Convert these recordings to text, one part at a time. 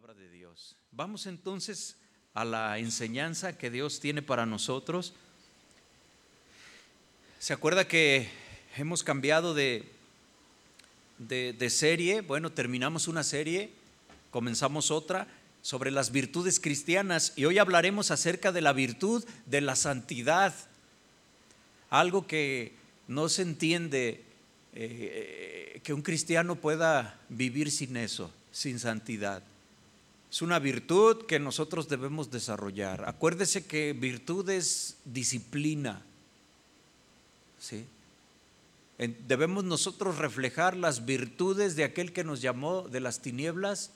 de Dios. Vamos entonces a la enseñanza que Dios tiene para nosotros. ¿Se acuerda que hemos cambiado de, de, serie? Bueno, terminamos una serie, comenzamos otra sobre las virtudes cristianas y hoy hablaremos acerca de la virtud de la santidad, algo que no se entiende eh, que un cristiano pueda vivir sin eso, sin santidad. Es una virtud que nosotros debemos desarrollar. Acuérdese que virtud es disciplina. ¿sí? Debemos nosotros reflejar las virtudes de aquel que nos llamó de las tinieblas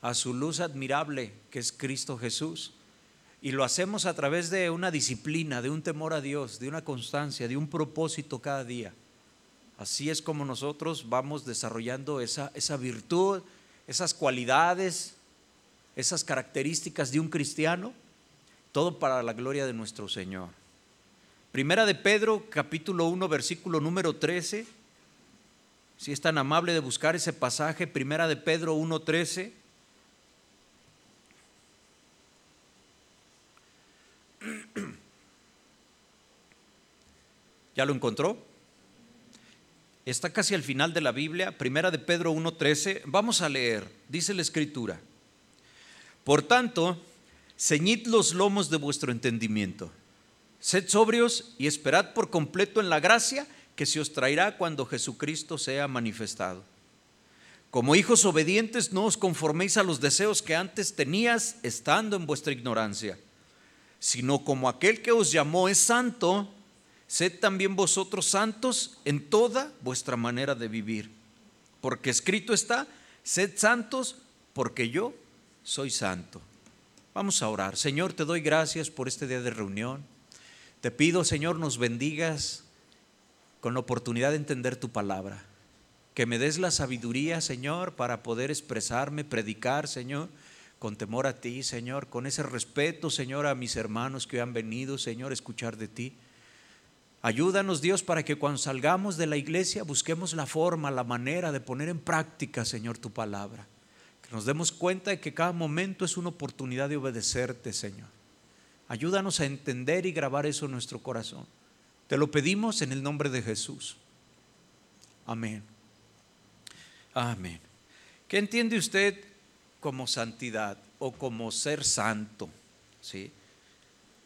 a su luz admirable, que es Cristo Jesús. Y lo hacemos a través de una disciplina, de un temor a Dios, de una constancia, de un propósito cada día. Así es como nosotros vamos desarrollando esa, esa virtud, esas cualidades, esas características de un cristiano, todo para la gloria de nuestro Señor. Primera de Pedro, capítulo 1, versículo número 13. Si es tan amable de buscar ese pasaje, Primera de Pedro 1, 13. ¿Ya lo encontró? Está casi al final de la Biblia, primera de Pedro 1.13. Vamos a leer, dice la escritura. Por tanto, ceñid los lomos de vuestro entendimiento. Sed sobrios y esperad por completo en la gracia que se os traerá cuando Jesucristo sea manifestado. Como hijos obedientes, no os conforméis a los deseos que antes tenías estando en vuestra ignorancia, sino como aquel que os llamó es santo, sed también vosotros santos en toda vuestra manera de vivir. Porque escrito está, sed santos porque yo soy santo. Vamos a orar. Señor, te doy gracias por este día de reunión. Te pido, Señor, nos bendigas con la oportunidad de entender tu palabra. Que me des la sabiduría, Señor, para poder expresarme, predicar, Señor, con temor a ti, Señor, con ese respeto, Señor, a mis hermanos que han venido, Señor, a escuchar de ti. Ayúdanos Dios para que cuando salgamos de la iglesia busquemos la forma, la manera de poner en práctica, Señor, tu palabra. Nos demos cuenta de que cada momento es una oportunidad de obedecerte, Señor. Ayúdanos a entender y grabar eso en nuestro corazón. Te lo pedimos en el nombre de Jesús. Amén. Amén. ¿Qué entiende usted como santidad o como ser santo? ¿Sí?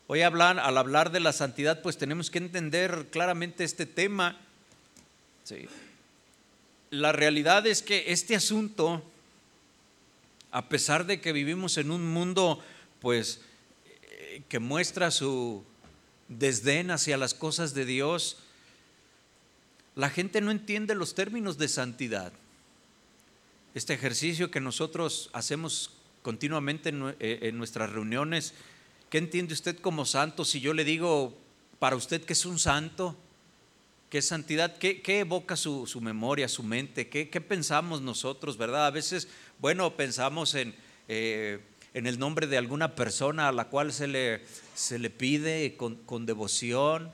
Hoy hablar, al hablar de la santidad, pues tenemos que entender claramente este tema. La realidad es que este asunto, a pesar de que vivimos en un mundo, pues, eh, que muestra su desdén hacia las cosas de Dios, la gente no entiende los términos de santidad. Este ejercicio que nosotros hacemos continuamente en eh, nuestras reuniones, ¿Qué entiende usted como santo? Si yo le digo para usted que es un santo, ¿qué santidad? ¿Qué, evoca su, memoria, su mente? ¿Qué, pensamos nosotros, verdad? A veces, bueno, pensamos en, eh, en el nombre de alguna persona a la cual se le, se le pide con, devoción.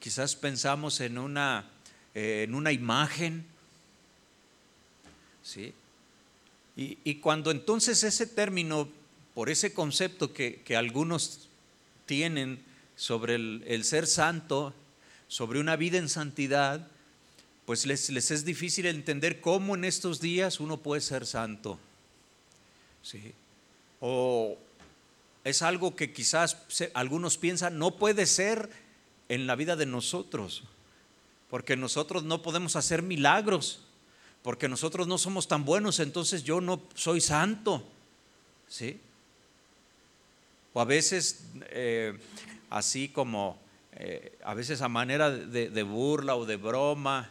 Quizás pensamos en una, eh, en una imagen. ¿Sí? Y, y cuando entonces ese término por ese concepto que, algunos tienen sobre el, ser santo, sobre una vida en santidad, pues les, es difícil entender cómo en estos días uno puede ser santo. ¿Sí? O es algo que quizás algunos piensan no puede ser en la vida de nosotros, porque nosotros no podemos hacer milagros, porque nosotros no somos tan buenos, entonces yo no soy santo. ¿Sí? O a veces, eh, así como, eh, a veces a manera de, burla o de broma,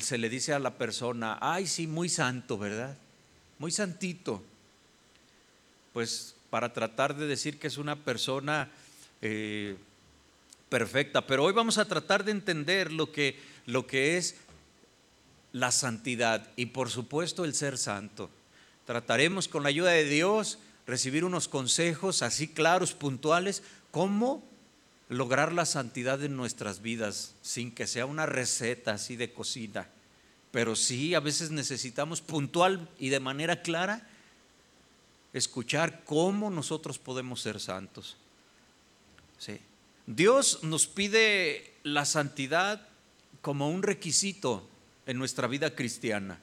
se le dice a la persona, ay, sí, muy santo, ¿verdad? Muy santito. Pues para tratar de decir que es una persona eh, perfecta. Pero hoy vamos a tratar de entender lo que, lo que es la santidad y por supuesto el ser santo. Trataremos con la ayuda de Dios recibir unos consejos así claros, puntuales, cómo lograr la santidad en nuestras vidas sin que sea una receta así de cocina. Pero sí, a veces necesitamos puntual y de manera clara escuchar cómo nosotros podemos ser santos. Dios nos pide la santidad como un requisito en nuestra vida cristiana.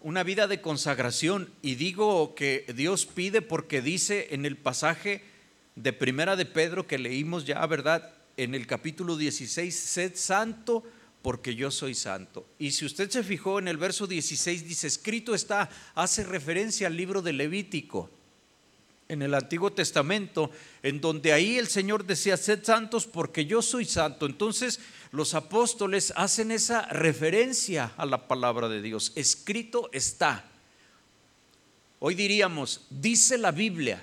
Una vida de consagración. Y digo que Dios pide porque dice en el pasaje de Primera de Pedro que leímos ya, ¿verdad? En el capítulo 16, sed santo porque yo soy santo. Y si usted se fijó en el verso 16, dice, escrito está, hace referencia al libro de Levítico en el Antiguo Testamento, en donde ahí el Señor decía, sed santos porque yo soy santo. Entonces los apóstoles hacen esa referencia a la palabra de Dios. Escrito está. Hoy diríamos, dice la Biblia,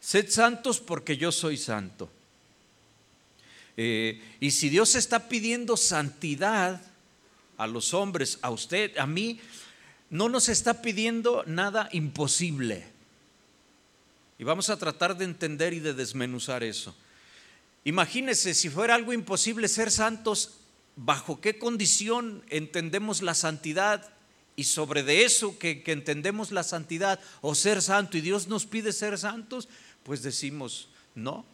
sed santos porque yo soy santo. Eh, y si Dios está pidiendo santidad a los hombres, a usted, a mí, no nos está pidiendo nada imposible. Y vamos a tratar de entender y de desmenuzar eso. Imagínese si fuera algo imposible ser santos, ¿bajo qué condición entendemos la santidad? Y sobre de eso que, que entendemos la santidad o ser santo y Dios nos pide ser santos, pues decimos, no,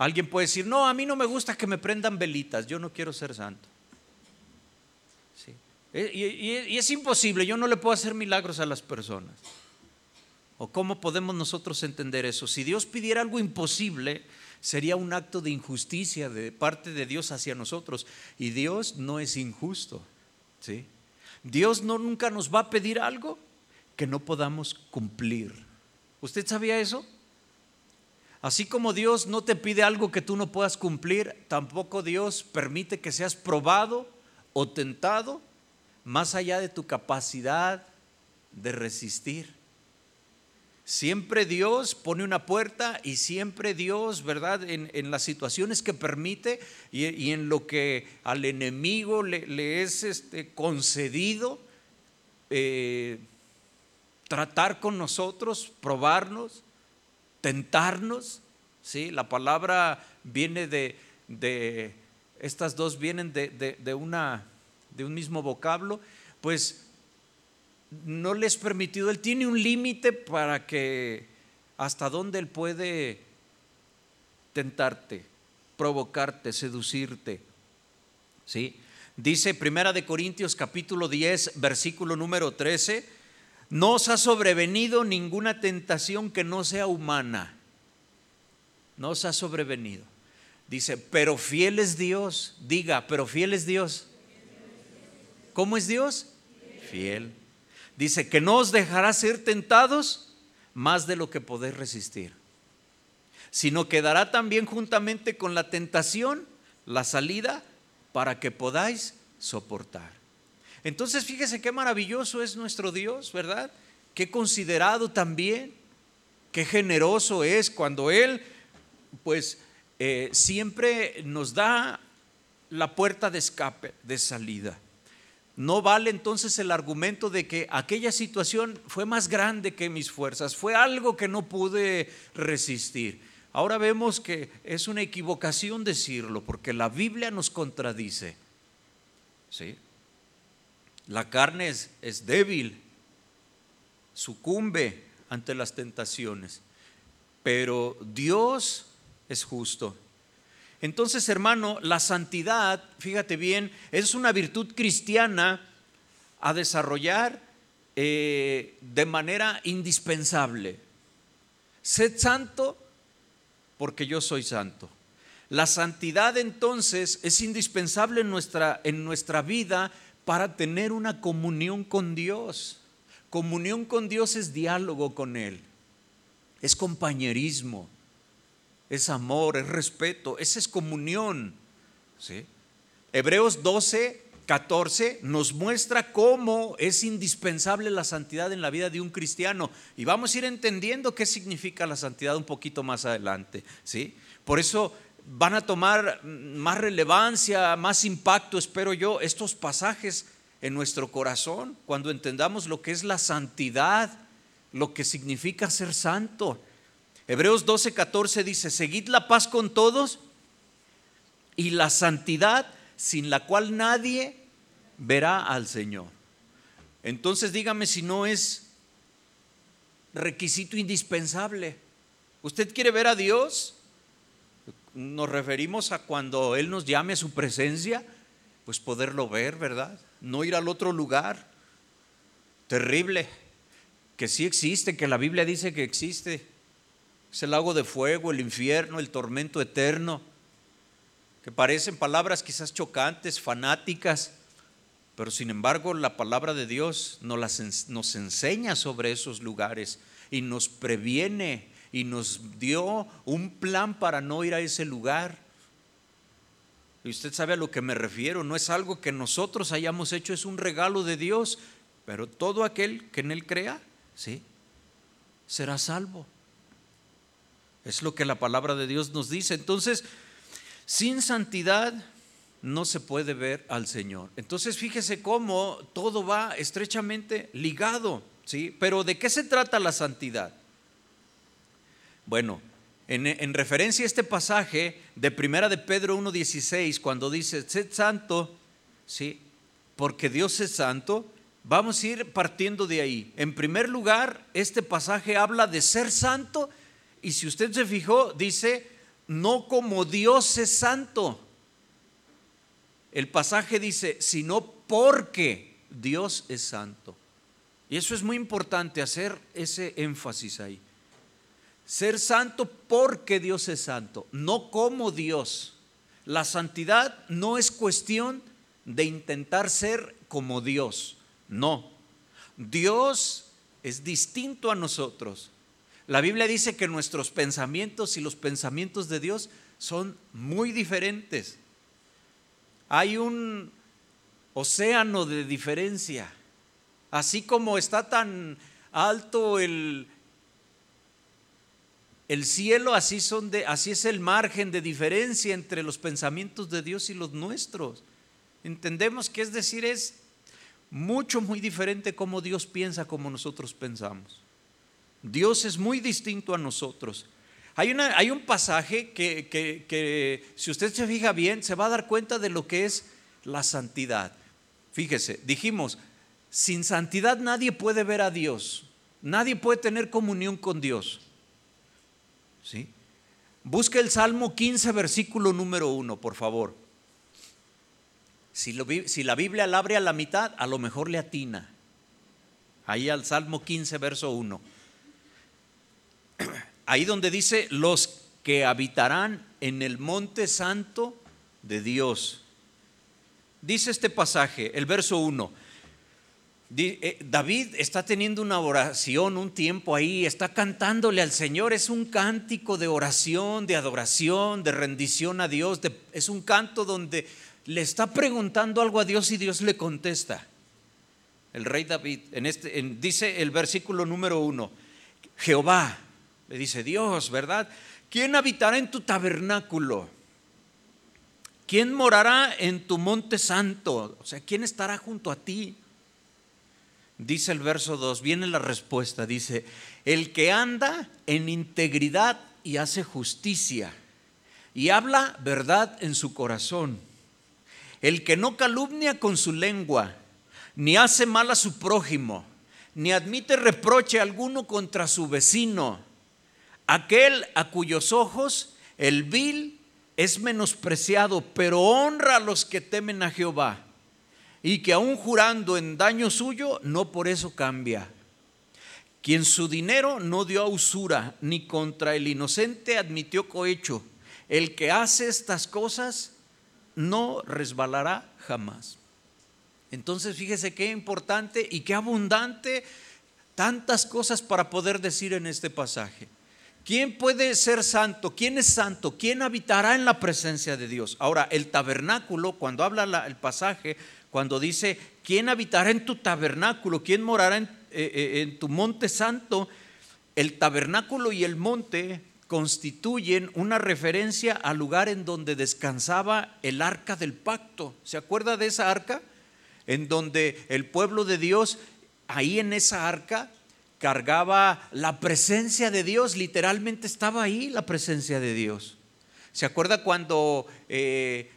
Alguien puede decir, no, a mí no me gusta que me prendan velitas, yo no quiero ser santo. Eh, y, es imposible, yo no le puedo hacer milagros a las personas. ¿O cómo podemos nosotros entender eso? Si Dios pidiera algo imposible, sería un acto de injusticia de parte de Dios hacia nosotros. Y Dios no es injusto. ¿sí? Dios no nunca nos va a pedir algo que no podamos cumplir. ¿Usted sabía eso? Así como Dios no te pide algo que tú no puedas cumplir, tampoco Dios permite que seas probado o tentado más allá de tu capacidad de resistir. Siempre Dios pone una puerta y siempre Dios, ¿verdad? En, las situaciones que permite y, en lo que al enemigo le, es este, concedido, eh, tratar con nosotros, probarnos, tentarnos. ¿sí? La palabra viene de, de estas dos vienen de, una, de un mismo vocablo, pues no les permitido, Él tiene un límite para que hasta dónde Él puede tentarte, provocarte, seducirte. ¿Sí? Dice Primera de Corintios capítulo 10, versículo número 13, no os ha sobrevenido ninguna tentación que no sea humana. No os ha sobrevenido. Dice, pero fiel es Dios. Diga, pero fiel es Dios. ¿Cómo es Dios? Fiel. Dice que no os dejará ser tentados más de lo que podéis resistir, sino que dará también juntamente con la tentación la salida para que podáis soportar. Entonces fíjese qué maravilloso es nuestro Dios, ¿verdad? Qué considerado también, qué generoso es cuando Él, pues, eh, siempre nos da la puerta de escape, de salida. No vale entonces el argumento de que aquella situación fue más grande que mis fuerzas, fue algo que no pude resistir. Ahora vemos que es una equivocación decirlo, porque la Biblia nos contradice. ¿Sí? La carne es, débil, sucumbe ante las tentaciones, pero Dios es justo. Entonces, hermano, la santidad, fíjate bien, es una virtud cristiana a desarrollar eh, de manera indispensable. Sed santo porque yo soy santo. La santidad entonces es indispensable en nuestra, en nuestra vida para tener una comunión con Dios. Comunión con Dios es diálogo con Él, es compañerismo, es amor, es respeto, esa es comunión. Hebreos 12, 14 nos muestra cómo es indispensable la santidad en la vida de un cristiano. Y vamos a ir entendiendo qué significa la santidad un poquito más adelante. ¿sí? Por eso van a tomar más relevancia, más impacto, espero yo, estos pasajes en nuestro corazón cuando entendamos lo que es la santidad, lo que significa ser santo. Hebreos 12, 14 dice, seguid la paz con todos y la santidad sin la cual nadie verá al Señor. Entonces dígame si no es requisito indispensable. ¿Usted quiere ver a Dios? Nos referimos a cuando Él nos llame a su presencia, pues poderlo ver, ¿verdad? No ir al otro lugar. Terrible, que sí existe, que la Biblia dice que existe. Es el lago de fuego, el infierno, el tormento eterno, que parecen palabras quizás chocantes, fanáticas, pero sin embargo la palabra de Dios nos, nos enseña sobre esos lugares y nos previene y nos dio un plan para no ir a ese lugar. Y usted sabe a lo que me refiero, no es algo que nosotros hayamos hecho, es un regalo de Dios, pero todo aquel que en Él crea, sí, será salvo. Es lo que la palabra de Dios nos dice. Entonces, sin santidad no se puede ver al Señor. Entonces, fíjese cómo todo va estrechamente ligado, ¿sí? Pero ¿de qué se trata la santidad? Bueno, en, referencia a este pasaje de Primera de Pedro 1.16, cuando dice, sed santo, ¿sí? porque Dios es santo, vamos a ir partiendo de ahí. En primer lugar, este pasaje habla de ser santo y si usted se fijó, dice, no como Dios es santo. El pasaje dice, sino porque Dios es santo. Y eso es muy importante, hacer ese énfasis ahí. Ser santo porque Dios es santo, no como Dios. La santidad no es cuestión de intentar ser como Dios, no. Dios es distinto a nosotros. La Biblia dice que nuestros pensamientos y los pensamientos de Dios son muy diferentes. Hay un océano de diferencia. Así como está tan alto el, el cielo, así, es el margen de diferencia entre los pensamientos de Dios y los nuestros. Entendemos que es decir, es mucho, muy diferente como Dios piensa como nosotros pensamos. Dios es muy distinto a nosotros. Hay, hay un pasaje que, que, si usted se fija bien, se va a dar cuenta de lo que es la santidad. Fíjese, dijimos, sin santidad nadie puede ver a Dios, nadie puede tener comunión con Dios. ¿Sí? Busque el Salmo 15, versículo número 1, por favor. Si, si, la Biblia la abre a la mitad, a lo mejor le atina. Ahí al Salmo 15, verso 1. Ahí donde dice, los que habitarán en el monte santo de Dios. Dice este pasaje, el verso 1. Eh, David está teniendo una oración, un tiempo ahí, está cantándole al Señor, es un cántico de oración, de adoración, de rendición a Dios, es un canto donde le está preguntando algo a Dios y Dios le contesta. El rey David, en este, dice el versículo número uno, Jehová, le dice Dios, ¿verdad? ¿Quién habitará en tu tabernáculo? ¿Quién morará en tu monte santo? O sea, ¿quién estará junto a ti? Dice el verso 2, viene la respuesta, dice, el que anda en integridad y hace justicia y habla verdad en su corazón, el que no calumnia con su lengua, ni hace mal a su prójimo, ni admite reproche alguno contra su vecino, aquel a cuyos ojos el vil es menospreciado, pero honra a los que temen a Jehová y que aún jurando en daño suyo, no por eso cambia. Quien su dinero no dio a usura, ni contra el inocente admitió cohecho. El que hace estas cosas no resbalará jamás. Entonces fíjese qué importante y qué abundante tantas cosas para poder decir en este pasaje. ¿Quién puede ser santo? ¿Quién es santo? ¿Quién habitará en la presencia de Dios? Ahora, el tabernáculo, cuando habla el pasaje, cuando dice, ¿quién habitará en tu tabernáculo? ¿Quién morará en, eh, eh, en tu monte santo? El tabernáculo y el monte constituyen una referencia al lugar en donde descansaba el arca del pacto. ¿Se acuerda de esa arca? En donde el pueblo de Dios, ahí en esa arca, cargaba la presencia de Dios, literalmente estaba ahí la presencia de Dios. ¿Se acuerda cuando eh,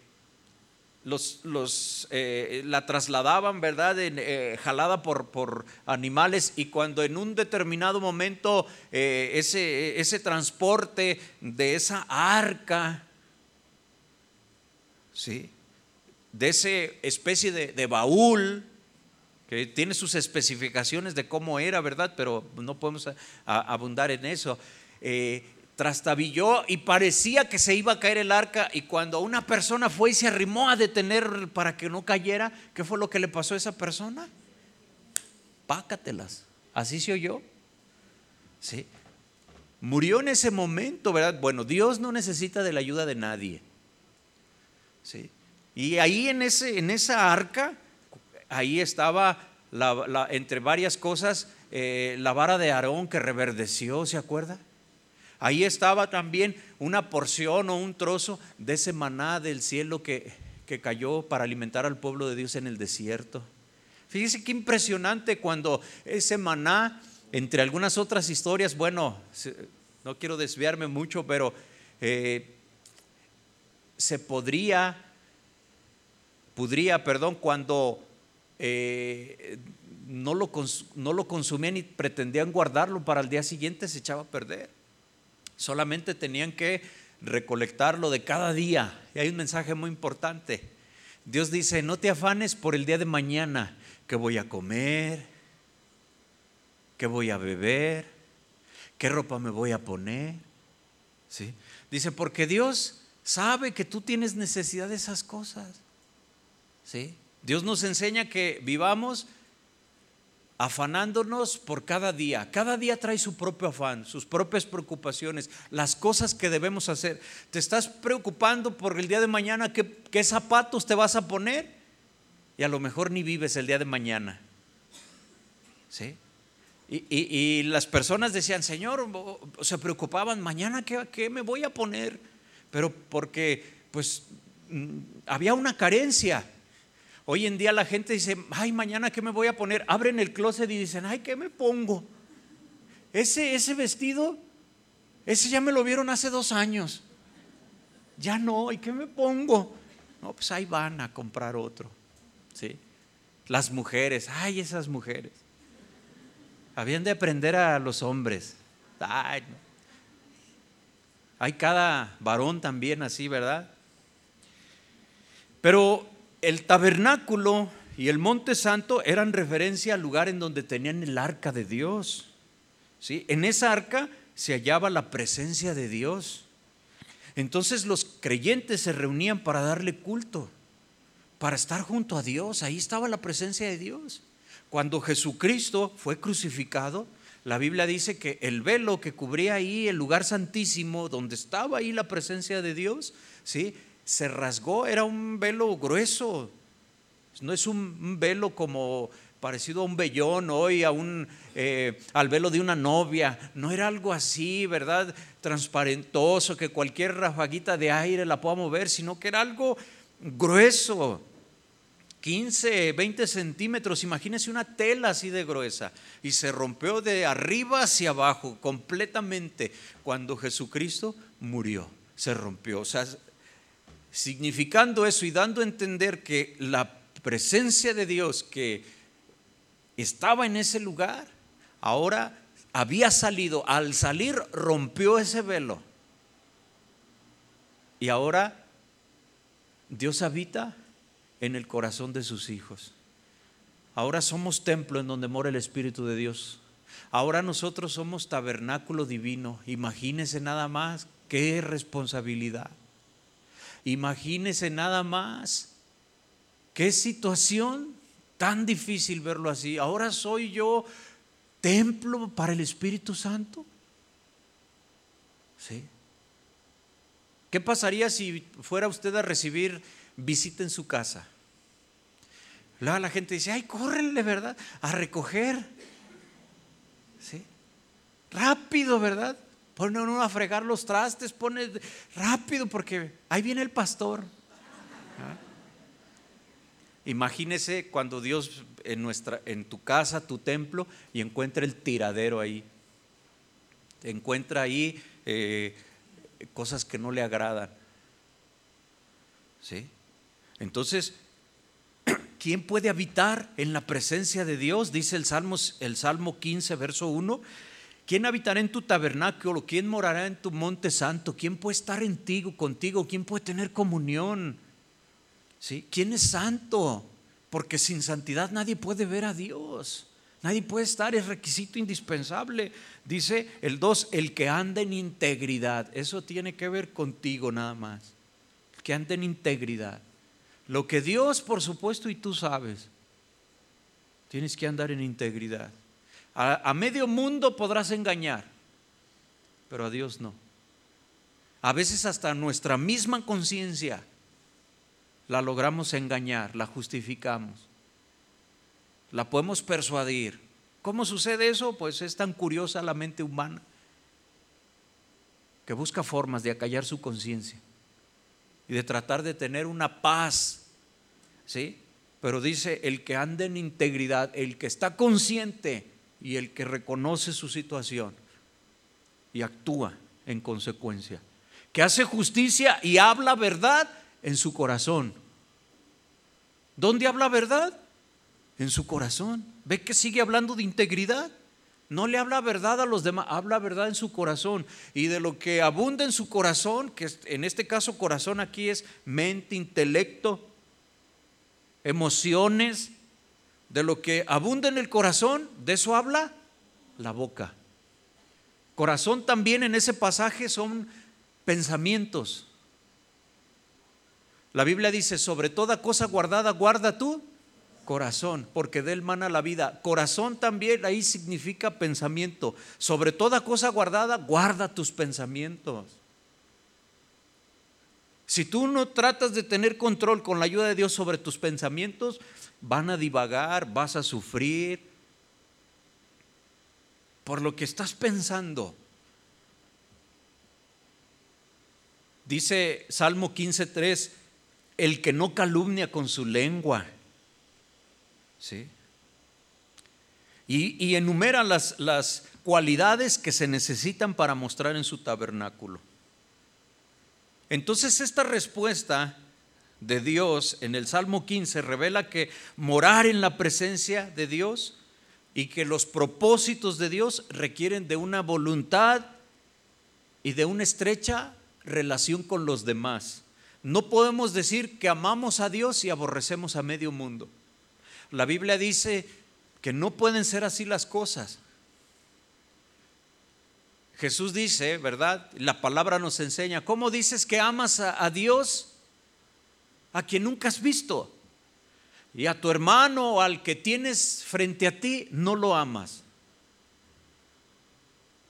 los, eh, la trasladaban, ¿verdad? Eh, jalada por, por, animales y cuando en un determinado momento eh, ese, ese, transporte de esa arca, ¿sí? De esa especie de, baúl, que tiene sus especificaciones de cómo era, ¿verdad? Pero no podemos abundar en eso trastabilló y parecía que se iba a caer el arca y cuando una persona fue y se arrimó a detener para que no cayera, ¿qué fue lo que le pasó a esa persona? Pácatelas. Así se oyó. Sí. Murió en ese momento, ¿verdad? Bueno, Dios no necesita de la ayuda de nadie. Sí. Y ahí en, ese, en esa arca, ahí estaba entre varias cosas eh, la vara de Aarón que reverdeció, ¿se acuerda? Ahí estaba también una porción o un trozo de ese maná del cielo que, que cayó para alimentar al pueblo de Dios en el desierto. Fíjese qué impresionante cuando ese maná, entre algunas otras historias, bueno, no quiero desviarme mucho, pero eh, se podría, podría, perdón, cuando eh, no, lo, no lo consumían y pretendían guardarlo para el día siguiente, se echaba a perder. Solamente tenían que recolectarlo de cada día. Y hay un mensaje muy importante. Dios dice, no te afanes por el día de mañana, que voy a comer, que voy a beber, qué ropa me voy a poner. ¿Sí? Dice, porque Dios sabe que tú tienes necesidad de esas cosas. ¿Sí? Dios nos enseña que vivamos afanándonos por cada día. Cada día trae su propio afán, sus propias preocupaciones, las cosas que debemos hacer. ¿Te estás preocupando por el día de mañana qué, zapatos te vas a poner? Y a lo mejor ni vives el día de mañana. ¿Sí? Y, las personas decían, Señor, se preocupaban, mañana qué, qué me voy a poner, pero porque pues mm, había una carencia. Hoy en día la gente dice, ay, mañana qué me voy a poner. Abren el closet y dicen, ay, ¿qué me pongo? Ese, ese vestido, ese ya me lo vieron hace dos años. Ya no, ¿y qué me pongo? No, pues ahí van a comprar otro. ¿sí? Las mujeres, ay, esas mujeres. Habían de aprender a los hombres. Ay, Hay cada varón también así, ¿verdad? Pero el tabernáculo y el monte santo eran referencia al lugar en donde tenían el arca de Dios. ¿sí? En esa arca se hallaba la presencia de Dios. Entonces los creyentes se reunían para darle culto, para estar junto a Dios. Ahí estaba la presencia de Dios. Cuando Jesucristo fue crucificado, la Biblia dice que el velo que cubría ahí el lugar santísimo, donde estaba ahí la presencia de Dios, ¿sí? Se rasgó, era un velo grueso, no es un, velo como parecido a un vellón hoy, a un, eh, al velo de una novia, no era algo así, ¿verdad? Transparentoso, que cualquier rafaguita de aire la pueda mover, sino que era algo grueso, 15, 20 centímetros, imagínese una tela así de gruesa, y se rompió de arriba hacia abajo completamente. Cuando Jesucristo murió, se rompió, o sea, significando eso y dando a entender que la presencia de Dios que estaba en ese lugar, ahora había salido, al salir rompió ese velo. Y ahora Dios habita en el corazón de sus hijos. Ahora somos templo en donde mora el Espíritu de Dios. Ahora nosotros somos tabernáculo divino. Imagínense nada más qué responsabilidad. Imagínese nada más. Qué situación tan difícil verlo así. Ahora soy yo templo para el Espíritu Santo. ¿Sí? ¿Qué pasaría si fuera usted a recibir visita en su casa? La gente dice, ay, córrenle, ¿verdad? A recoger. ¿Sí? Rápido, ¿verdad? Pone uno a fregar los trastes, pone rápido porque ahí viene el pastor. ¿Ah? Imagínese cuando Dios en, nuestra, en tu casa, tu templo, y encuentra el tiradero ahí. Encuentra ahí eh, cosas que no le agradan. ¿Sí? Entonces, ¿quién puede habitar en la presencia de Dios? Dice el el Salmo 15, verso 1. ¿Quién habitará en tu tabernáculo? ¿Quién morará en tu monte santo? ¿Quién puede estar en ti, contigo? ¿Quién puede tener comunión? ¿Sí? ¿Quién es santo? Porque sin santidad nadie puede ver a Dios. Nadie puede estar, es requisito indispensable. Dice el 2, el que anda en integridad. Eso tiene que ver contigo nada más. El que anda en integridad. Lo que Dios, por supuesto, y tú sabes, tienes que andar en integridad. A, medio mundo podrás engañar, pero a Dios no. A veces hasta nuestra misma conciencia la logramos engañar, la justificamos. La podemos persuadir. ¿Cómo sucede eso? Pues es tan curiosa la mente humana que busca formas de acallar su conciencia y de tratar de tener una paz. ¿Sí? Pero dice, el que anda en integridad, el que está consciente y el que reconoce su situación y actúa en consecuencia, que hace justicia y habla verdad en su corazón. ¿Dónde habla verdad? En su corazón. ¿Ve que sigue hablando de integridad? No le habla verdad a los demás, habla verdad en su corazón. Y de lo que abunda en su corazón, que en este caso corazón aquí es mente, intelecto, emociones, de lo que abunda en el corazón, de eso habla la boca. Corazón también en ese pasaje son pensamientos. La Biblia dice, sobre toda cosa guardada, guarda tú corazón, porque de él mana la vida. Corazón también ahí significa pensamiento. Sobre toda cosa guardada, guarda tus pensamientos. Si tú no tratas de tener control con la ayuda de Dios sobre tus pensamientos, van a divagar, vas a sufrir por lo que estás pensando. Dice Salmo 15:3, el que no calumnia con su lengua. ¿Sí? Y, enumera las, las cualidades que se necesitan para mostrar en su tabernáculo. Entonces esta respuesta de Dios en el Salmo 15 revela que morar en la presencia de Dios y que los propósitos de Dios requieren de una voluntad y de una estrecha relación con los demás. No podemos decir que amamos a Dios y aborrecemos a medio mundo. La Biblia dice que no pueden ser así las cosas. Jesús dice, ¿verdad? La palabra nos enseña, ¿cómo dices que amas a, Dios a quien nunca has visto. Y a tu hermano o al que tienes frente a ti no lo amas.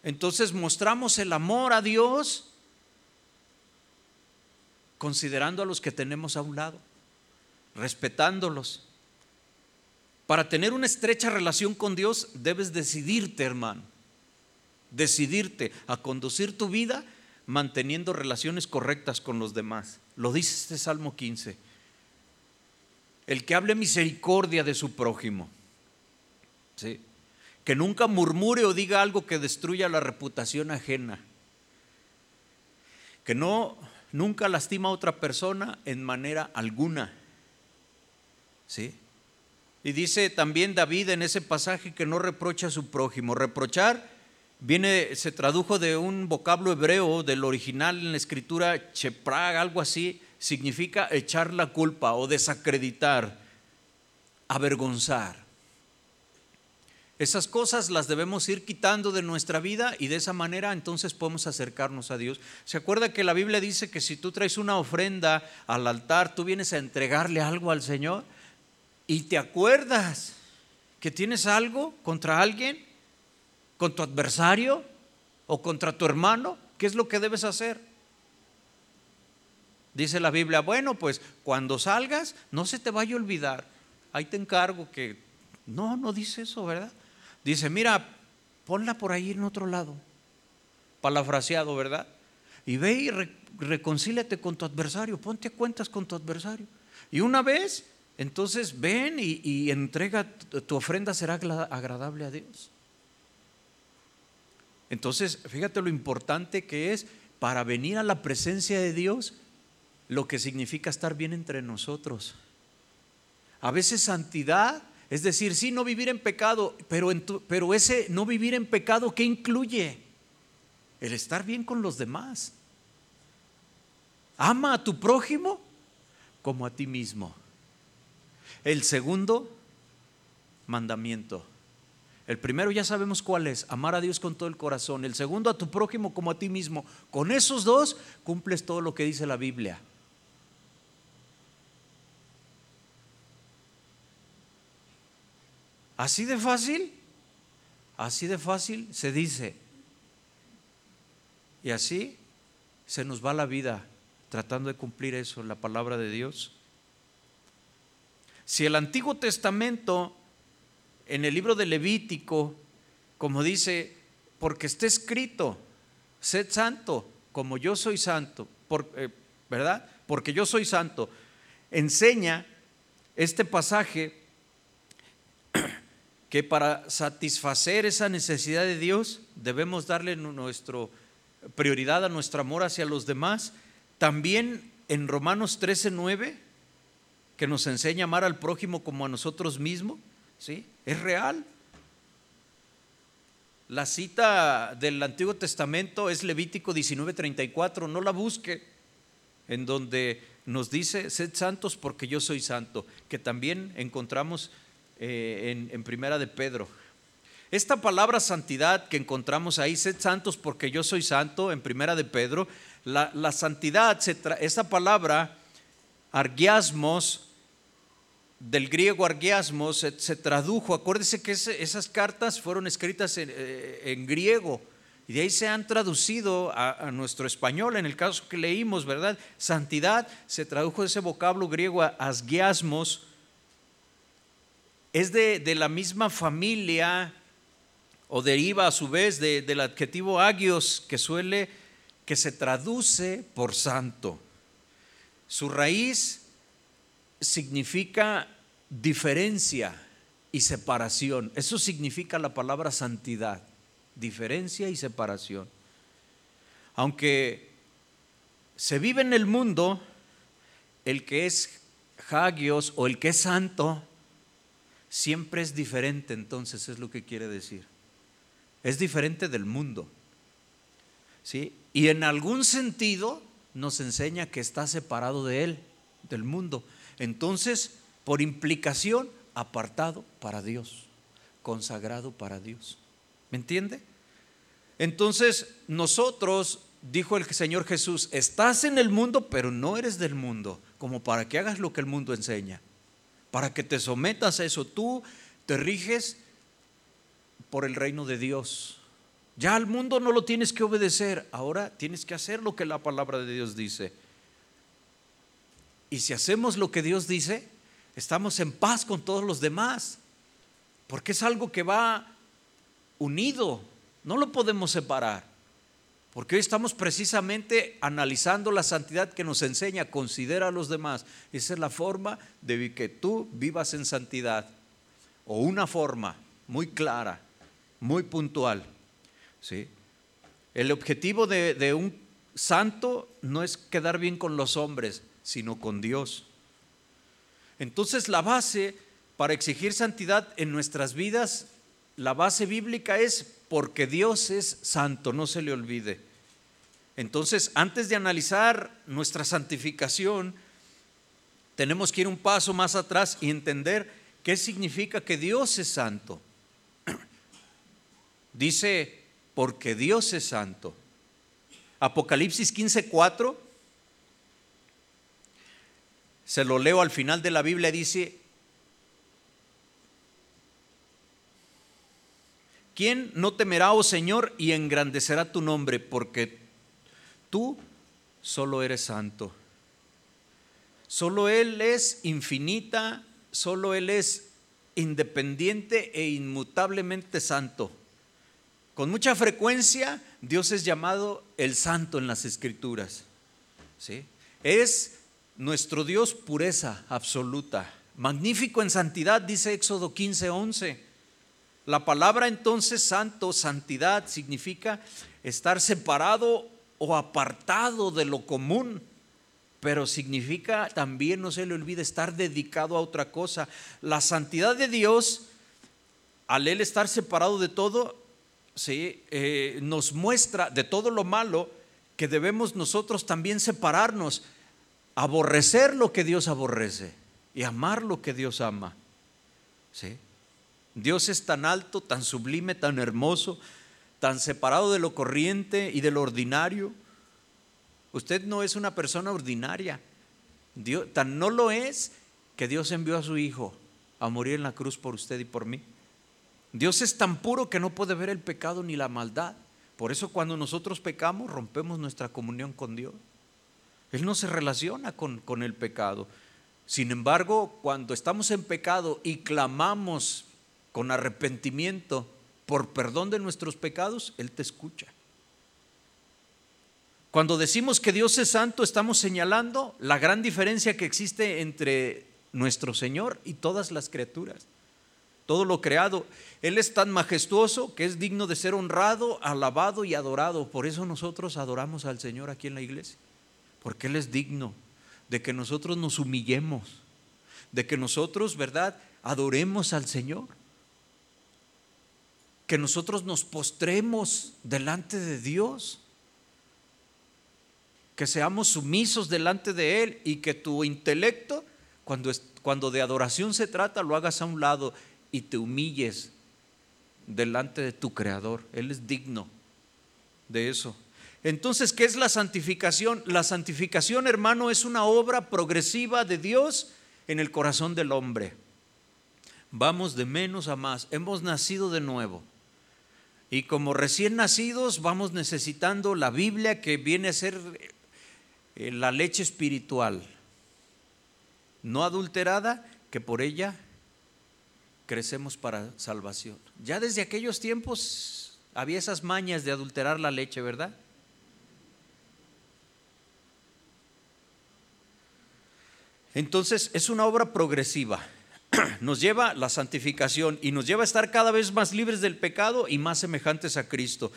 Entonces mostramos el amor a Dios considerando a los que tenemos a un lado, respetándolos. Para tener una estrecha relación con Dios debes decidirte, hermano, decidirte a conducir tu vida manteniendo relaciones correctas con los demás. Lo dice este Salmo 15. El que hable misericordia de su prójimo. ¿sí? Que nunca murmure o diga algo que destruya la reputación ajena. Que no nunca lastima a otra persona en manera alguna. ¿Sí? Y dice también David en ese pasaje que no reprocha a su prójimo. Reprochar viene, se tradujo de un vocablo hebreo del original en la escritura, cheprag, algo así, significa echar la culpa o desacreditar, avergonzar. Esas cosas las debemos ir quitando de nuestra vida y de esa manera entonces podemos acercarnos a Dios. ¿Se acuerda que la Biblia dice que si tú traes una ofrenda al altar, tú vienes a entregarle algo al Señor y te acuerdas que tienes algo contra alguien? Con tu adversario o contra tu hermano, ¿qué es lo que debes hacer? Dice la Biblia, bueno, pues cuando salgas, no se te vaya a olvidar. Ahí te encargo que... No, no dice eso, ¿verdad? Dice, mira, ponla por ahí en otro lado. Palafraseado, ¿verdad? Y ve y reconcíliate con tu adversario, ponte a cuentas con tu adversario. Y una vez, entonces ven y entrega, tu ofrenda será agradable a Dios. Entonces, fíjate lo importante que es para venir a la presencia de Dios, lo que significa estar bien entre nosotros. A veces santidad, es decir, sí, no vivir en pecado, pero, pero ese no vivir en pecado, ¿qué incluye? El estar bien con los demás. Ama a tu prójimo como a ti mismo. El segundo mandamiento. El primero ya sabemos cuál es, amar a Dios con todo el corazón. El segundo a tu prójimo como a ti mismo. Con esos dos cumples todo lo que dice la Biblia. Así de fácil, así de fácil se dice. Y así se nos va la vida tratando de cumplir eso, la palabra de Dios. Si el Antiguo Testamento, en el libro de Levítico, como dice, porque está escrito, sed santo, como yo soy santo, eh, ¿verdad? Porque yo soy santo, enseña este pasaje que para satisfacer esa necesidad de Dios debemos darle nuestra prioridad a nuestro amor hacia los demás. También en Romanos 13, 9, que nos enseña a amar al prójimo como a nosotros mismos, ¿sí? Es real. La cita del Antiguo Testamento es Levítico 19:34, no la busque, en donde nos dice, sed santos porque yo soy santo, que también encontramos eh, en, Primera de Pedro. Esta palabra santidad que encontramos ahí, sed santos porque yo soy santo, en Primera de Pedro, la, santidad, esa palabra, argiasmos, del griego argiasmos, se, tradujo, acuérdese que esas cartas fueron escritas eh, en, griego y de ahí se han traducido a, nuestro español, en el caso que leímos, ¿verdad? Santidad se tradujo ese vocablo griego a es de, la misma familia o deriva a su vez del adjetivo agios que suele, que se traduce por santo. Su raíz significa diferencia y separación. Eso significa la palabra santidad, diferencia y separación. Aunque se vive en el mundo, el que es hagios o el que es santo siempre es diferente, entonces es lo que quiere decir. Es diferente del mundo. ¿Sí? Y en algún sentido nos enseña que está separado de él, del mundo. Entonces, por implicación, apartado para Dios, consagrado para Dios. ¿Me entiende? Entonces, nosotros, dijo el Señor Jesús, estás en el mundo, pero no eres del mundo, como para que hagas lo que el mundo enseña para que te sometas a eso. Tú te riges por el reino de Dios. Ya al mundo no lo tienes que obedecer, ahora tienes que hacer lo que la palabra de Dios dice. Y si hacemos lo que Dios dice, estamos en paz con todos los demás, porque es algo que va unido, no lo podemos separar. Porque hoy estamos precisamente analizando la santidad que nos enseña, considera a los demás. Esa es la forma de que tú vivas en santidad. O una forma muy clara, muy puntual. ¿sí? El objetivo de, de un santo no es quedar bien con los hombres, sino con Dios. Entonces la base para exigir santidad en nuestras vidas, la base bíblica es porque Dios es santo, no se le olvide. Entonces, antes de analizar nuestra santificación, tenemos que ir un paso más atrás y entender qué significa que Dios es santo. Dice, porque Dios es santo. Apocalipsis 15:4, se lo leo al final de la Biblia, dice, ¿Quién no temerá, oh Señor, y engrandecerá tu nombre? Porque tú solo eres santo. Solo Él es infinita, solo Él es independiente e inmutablemente santo. Con mucha frecuencia Dios es llamado el santo en las escrituras. ¿sí? Es nuestro Dios pureza absoluta. Magnífico en santidad, dice Éxodo 15, 11. La palabra entonces santo, santidad, significa estar separado o apartado de lo común, pero significa también, no se le olvide, estar dedicado a otra cosa. La santidad de Dios, al él estar separado de todo, ¿sí? Eh, nos muestra de todo lo malo que debemos nosotros también separarnos, aborrecer lo que Dios aborrece y amar lo que Dios ama. ¿sí? Dios es tan alto, tan sublime, tan hermoso, tan separado de lo corriente y de lo ordinario. Usted no es una persona ordinaria. Dios, tan no lo es que Dios envió a su Hijo a morir en la cruz por usted y por mí. Dios es tan puro que no puede ver el pecado ni la maldad. Por eso cuando nosotros pecamos rompemos nuestra comunión con Dios. Él no se relaciona con, con el pecado. Sin embargo, cuando estamos en pecado y clamamos con arrepentimiento por perdón de nuestros pecados, Él te escucha. Cuando decimos que Dios es santo, estamos señalando la gran diferencia que existe entre nuestro Señor y todas las criaturas, todo lo creado. Él es tan majestuoso que es digno de ser honrado, alabado y adorado. Por eso nosotros adoramos al Señor aquí en la iglesia, porque Él es digno de que nosotros nos humillemos, de que nosotros, ¿verdad?, adoremos al Señor que nosotros nos postremos delante de Dios, que seamos sumisos delante de Él y que tu intelecto, cuando, cuando de adoración se trata, lo hagas a un lado y te humilles delante de tu Creador. Él es digno de eso. Entonces, ¿qué es la santificación? La santificación, hermano, es una obra progresiva de Dios en el corazón del hombre. Vamos de menos a más. Hemos nacido de nuevo. Y como recién nacidos vamos necesitando la Biblia que viene a ser eh, la leche espiritual, no adulterada, que por ella crecemos para salvación. Ya desde aquellos tiempos había esas mañas de adulterar la leche, ¿verdad? Entonces es una obra progresiva. nos lleva la santificación y nos lleva a estar cada vez más libres del pecado y más semejantes a Cristo.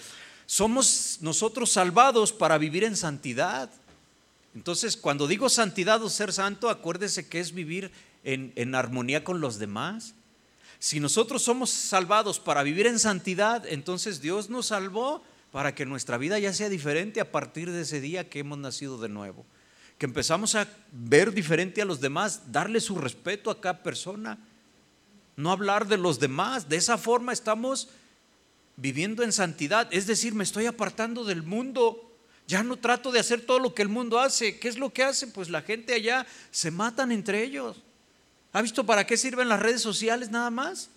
Somos nosotros salvados para vivir en santidad. Entonces, cuando digo santidad o ser santo, acuérdese que es vivir en, en armonía con los demás. Si nosotros somos salvados para vivir en santidad, entonces Dios nos salvó para que nuestra vida ya sea diferente a partir de ese día que hemos nacido de nuevo que empezamos a ver diferente a los demás, darle su respeto a cada persona, no hablar de los demás. De esa forma estamos viviendo en santidad, es decir, me estoy apartando del mundo. Ya no trato de hacer todo lo que el mundo hace. ¿Qué es lo que hace? Pues la gente allá se matan entre ellos. ¿Ha visto para qué sirven las redes sociales nada más?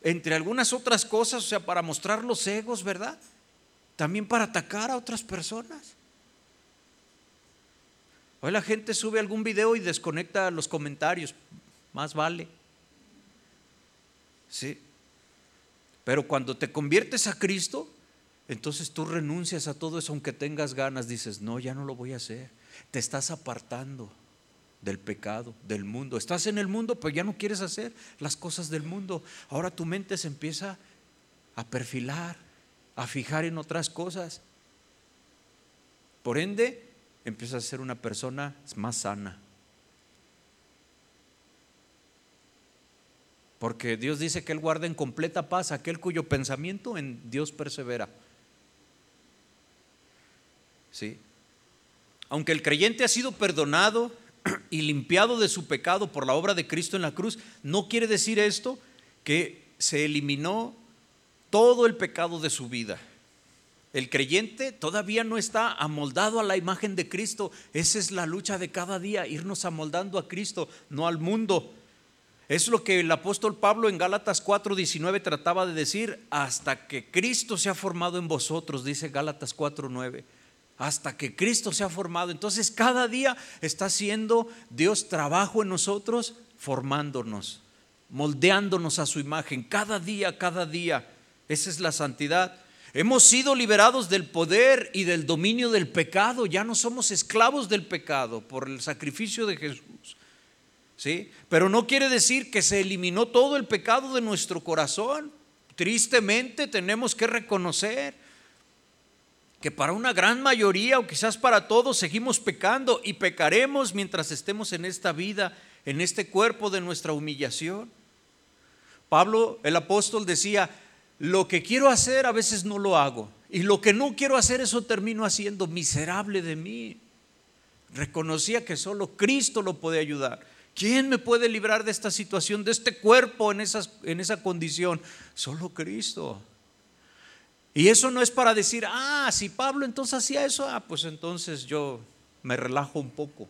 Entre algunas otras cosas, o sea, para mostrar los egos, ¿verdad? También para atacar a otras personas. Hoy la gente sube algún video y desconecta los comentarios. Más vale. Sí. Pero cuando te conviertes a Cristo, entonces tú renuncias a todo eso aunque tengas ganas. Dices, no, ya no lo voy a hacer. Te estás apartando del pecado, del mundo. Estás en el mundo, pero ya no quieres hacer las cosas del mundo. Ahora tu mente se empieza a perfilar, a fijar en otras cosas. Por ende, empiezas a ser una persona más sana. Porque Dios dice que Él guarda en completa paz aquel cuyo pensamiento en Dios persevera. ¿Sí? Aunque el creyente ha sido perdonado y limpiado de su pecado por la obra de Cristo en la cruz, no quiere decir esto que se eliminó todo el pecado de su vida. El creyente todavía no está amoldado a la imagen de Cristo. Esa es la lucha de cada día, irnos amoldando a Cristo, no al mundo. Es lo que el apóstol Pablo en Gálatas 4:19 trataba de decir, hasta que Cristo se ha formado en vosotros, dice Gálatas 4:9. Hasta que Cristo se ha formado. Entonces cada día está haciendo Dios trabajo en nosotros, formándonos, moldeándonos a su imagen. Cada día, cada día. Esa es la santidad. Hemos sido liberados del poder y del dominio del pecado. Ya no somos esclavos del pecado por el sacrificio de Jesús. ¿Sí? Pero no quiere decir que se eliminó todo el pecado de nuestro corazón. Tristemente tenemos que reconocer que para una gran mayoría o quizás para todos seguimos pecando y pecaremos mientras estemos en esta vida, en este cuerpo de nuestra humillación. Pablo, el apóstol, decía, lo que quiero hacer a veces no lo hago y lo que no quiero hacer eso termino haciendo miserable de mí. Reconocía que solo Cristo lo puede ayudar. ¿Quién me puede librar de esta situación, de este cuerpo en, en esa condición? Solo Cristo. Y eso no es para decir, ah, si Pablo entonces hacía eso, ah, pues entonces yo me relajo un poco.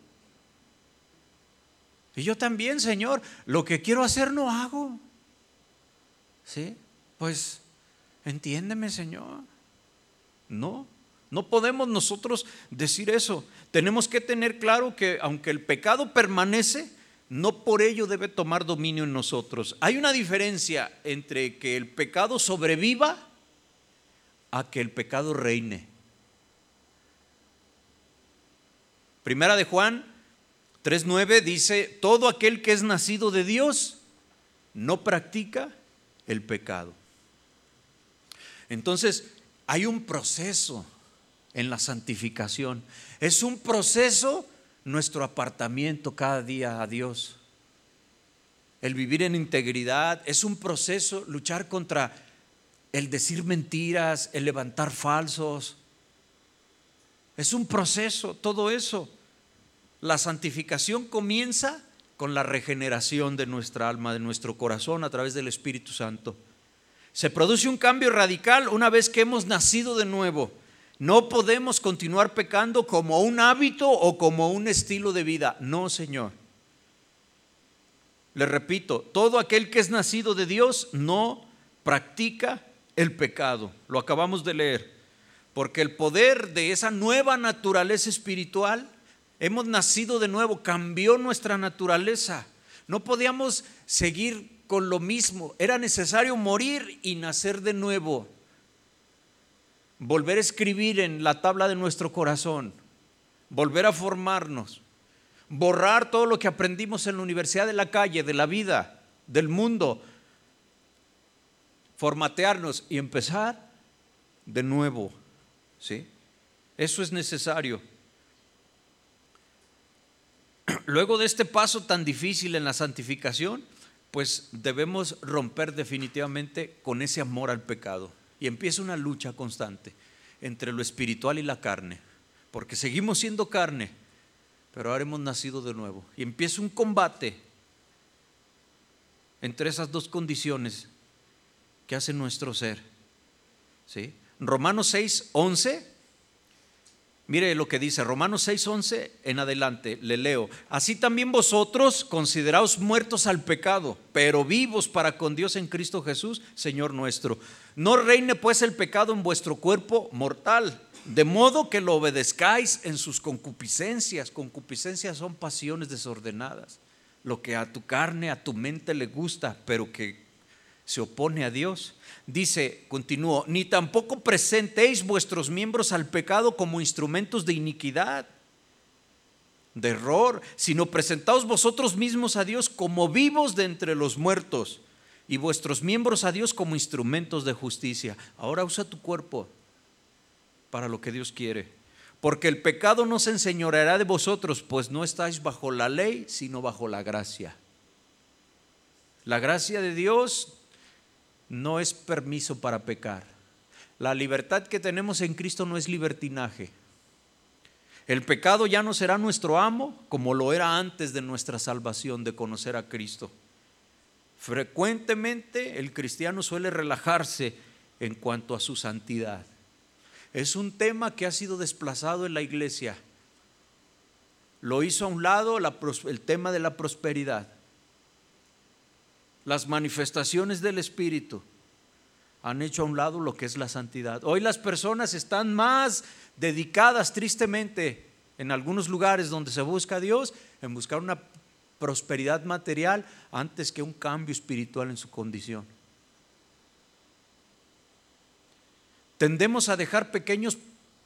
Y yo también, Señor, lo que quiero hacer no hago. ¿Sí? Pues entiéndeme, Señor. No, no podemos nosotros decir eso. Tenemos que tener claro que aunque el pecado permanece, no por ello debe tomar dominio en nosotros. Hay una diferencia entre que el pecado sobreviva a que el pecado reine. Primera de Juan 3.9 dice, todo aquel que es nacido de Dios no practica el pecado. Entonces, hay un proceso en la santificación. Es un proceso nuestro apartamiento cada día a Dios. El vivir en integridad es un proceso, luchar contra el decir mentiras, el levantar falsos. Es un proceso, todo eso. La santificación comienza con la regeneración de nuestra alma, de nuestro corazón a través del Espíritu Santo. Se produce un cambio radical una vez que hemos nacido de nuevo. No podemos continuar pecando como un hábito o como un estilo de vida. No, Señor. Le repito, todo aquel que es nacido de Dios no practica el pecado. Lo acabamos de leer. Porque el poder de esa nueva naturaleza espiritual, hemos nacido de nuevo, cambió nuestra naturaleza. No podíamos seguir con lo mismo. Era necesario morir y nacer de nuevo. Volver a escribir en la tabla de nuestro corazón. Volver a formarnos. Borrar todo lo que aprendimos en la universidad de la calle, de la vida, del mundo formatearnos y empezar de nuevo. ¿sí? Eso es necesario. Luego de este paso tan difícil en la santificación, pues debemos romper definitivamente con ese amor al pecado. Y empieza una lucha constante entre lo espiritual y la carne, porque seguimos siendo carne, pero ahora hemos nacido de nuevo. Y empieza un combate entre esas dos condiciones que hace nuestro ser. ¿Sí? Romanos 6, 11. Mire lo que dice Romanos 6, 11 en adelante, le leo. Así también vosotros consideraos muertos al pecado, pero vivos para con Dios en Cristo Jesús, Señor nuestro. No reine pues el pecado en vuestro cuerpo mortal, de modo que lo obedezcáis en sus concupiscencias. Concupiscencias son pasiones desordenadas, lo que a tu carne, a tu mente le gusta, pero que se opone a Dios. Dice, continúo, ni tampoco presentéis vuestros miembros al pecado como instrumentos de iniquidad, de error, sino presentaos vosotros mismos a Dios como vivos de entre los muertos y vuestros miembros a Dios como instrumentos de justicia. Ahora usa tu cuerpo para lo que Dios quiere. Porque el pecado no se enseñoreará de vosotros, pues no estáis bajo la ley, sino bajo la gracia. La gracia de Dios no es permiso para pecar. La libertad que tenemos en Cristo no es libertinaje. El pecado ya no será nuestro amo como lo era antes de nuestra salvación, de conocer a Cristo. Frecuentemente el cristiano suele relajarse en cuanto a su santidad. Es un tema que ha sido desplazado en la iglesia. Lo hizo a un lado el tema de la prosperidad las manifestaciones del Espíritu han hecho a un lado lo que es la santidad. Hoy las personas están más dedicadas tristemente en algunos lugares donde se busca Dios en buscar una prosperidad material antes que un cambio espiritual en su condición. Tendemos a dejar pequeños